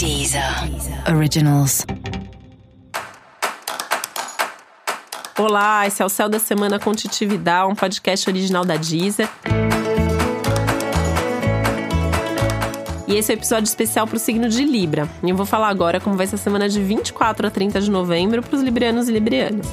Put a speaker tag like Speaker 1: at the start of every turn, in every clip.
Speaker 1: Deezer Originals.
Speaker 2: Olá, esse é o Céu da Semana com Titividade, um podcast original da Deezer. E esse é o um episódio especial para o signo de Libra. E eu vou falar agora como vai ser a semana de 24 a 30 de novembro para os librianos e librianas.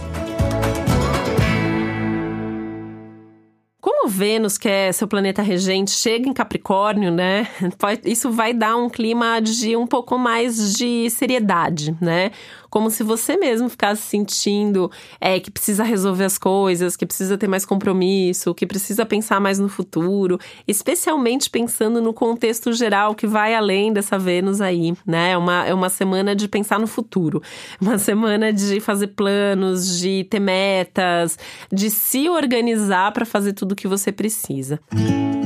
Speaker 2: Vênus, que é seu planeta regente, chega em Capricórnio, né? Isso vai dar um clima de um pouco mais de seriedade, né? Como se você mesmo ficasse sentindo é, que precisa resolver as coisas, que precisa ter mais compromisso, que precisa pensar mais no futuro, especialmente pensando no contexto geral que vai além dessa Vênus aí, né? É uma, é uma semana de pensar no futuro, uma semana de fazer planos, de ter metas, de se organizar para fazer tudo o que você precisa. Música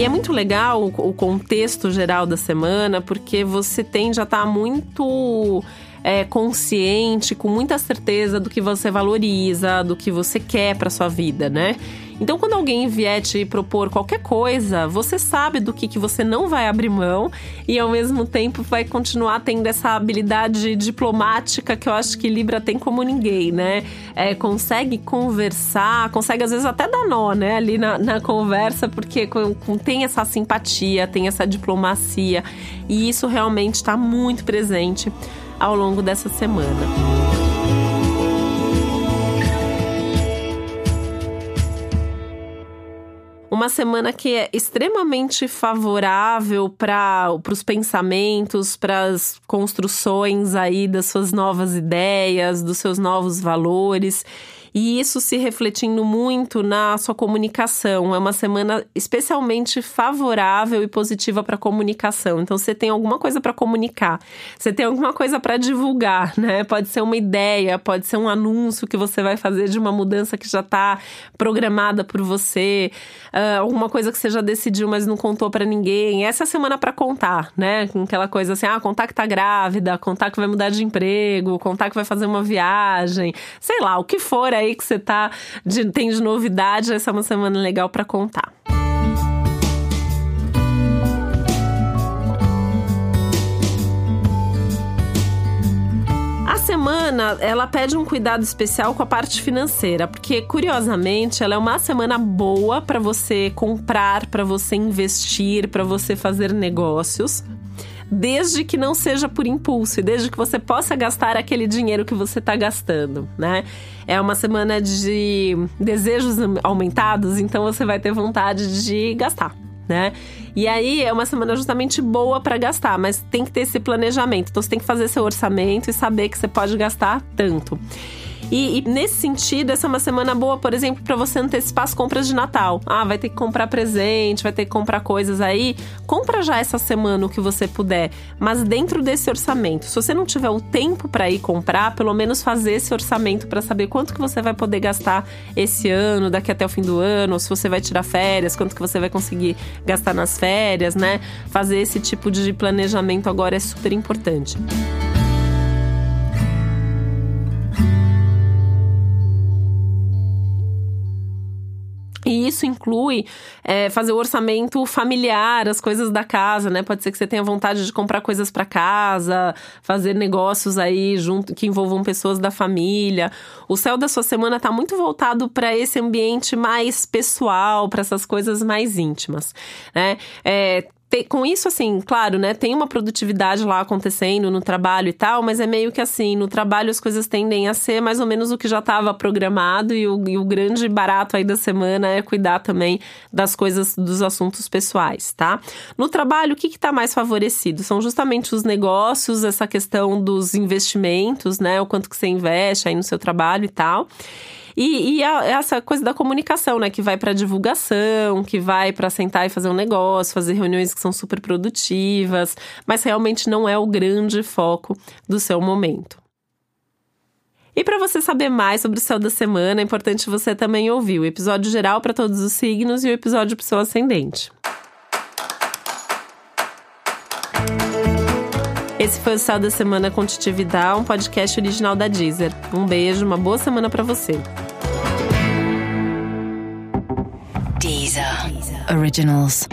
Speaker 2: E é muito legal o contexto geral da semana, porque você a estar tá muito é, consciente, com muita certeza do que você valoriza, do que você quer para sua vida, né? Então, quando alguém vier te propor qualquer coisa, você sabe do que, que você não vai abrir mão e, ao mesmo tempo, vai continuar tendo essa habilidade diplomática que eu acho que Libra tem como ninguém, né? É, consegue conversar, consegue às vezes até dar nó, né? Ali na, na conversa, porque com, com, tem essa simpatia, tem essa diplomacia e isso realmente está muito presente ao longo dessa semana. Uma semana que é extremamente favorável para os pensamentos, para as construções aí das suas novas ideias, dos seus novos valores e isso se refletindo muito na sua comunicação. É uma semana especialmente favorável e positiva para comunicação. Então você tem alguma coisa para comunicar, você tem alguma coisa para divulgar, né? Pode ser uma ideia, pode ser um anúncio que você vai fazer de uma mudança que já está programada por você, uh, alguma coisa que você já decidiu, mas não contou para ninguém. Essa é a semana para contar, né? Aquela coisa assim, ah, contar que tá grávida, contar que vai mudar de emprego, contar que vai fazer uma viagem, sei lá, o que for aí que você tá de, tem de novidade, essa é uma semana legal para contar. A semana, ela pede um cuidado especial com a parte financeira, porque curiosamente, ela é uma semana boa para você comprar, para você investir, para você fazer negócios, desde que não seja por impulso e desde que você possa gastar aquele dinheiro que você está gastando, né? É uma semana de desejos aumentados, então você vai ter vontade de gastar. Né? E aí é uma semana justamente boa para gastar, mas tem que ter esse planejamento. Então você tem que fazer seu orçamento e saber que você pode gastar tanto. E, e, nesse sentido, essa é uma semana boa, por exemplo, para você antecipar as compras de Natal. Ah, vai ter que comprar presente, vai ter que comprar coisas aí. Compra já essa semana o que você puder, mas dentro desse orçamento. Se você não tiver o tempo para ir comprar, pelo menos fazer esse orçamento para saber quanto que você vai poder gastar esse ano, daqui até o fim do ano, ou se você vai tirar férias, quanto que você vai conseguir gastar nas férias, né? Fazer esse tipo de planejamento agora é super importante. Isso inclui é, fazer o orçamento familiar, as coisas da casa, né? Pode ser que você tenha vontade de comprar coisas para casa, fazer negócios aí junto que envolvam pessoas da família. O céu da sua semana está muito voltado para esse ambiente mais pessoal, para essas coisas mais íntimas, né? É, com isso, assim, claro, né? Tem uma produtividade lá acontecendo no trabalho e tal, mas é meio que assim, no trabalho as coisas tendem a ser mais ou menos o que já estava programado e o, e o grande barato aí da semana é cuidar também das coisas, dos assuntos pessoais, tá? No trabalho, o que está mais favorecido? São justamente os negócios, essa questão dos investimentos, né? O quanto que você investe aí no seu trabalho e tal. E, e a, essa coisa da comunicação, né? Que vai para divulgação, que vai para sentar e fazer um negócio, fazer reuniões que são super produtivas, mas realmente não é o grande foco do seu momento. E para você saber mais sobre o céu da semana, é importante você também ouvir o episódio geral para todos os signos e o episódio para o seu ascendente. Esse foi o Céu da Semana com Titividade, um podcast original da Deezer. Um beijo, uma boa semana para você.
Speaker 1: Originals.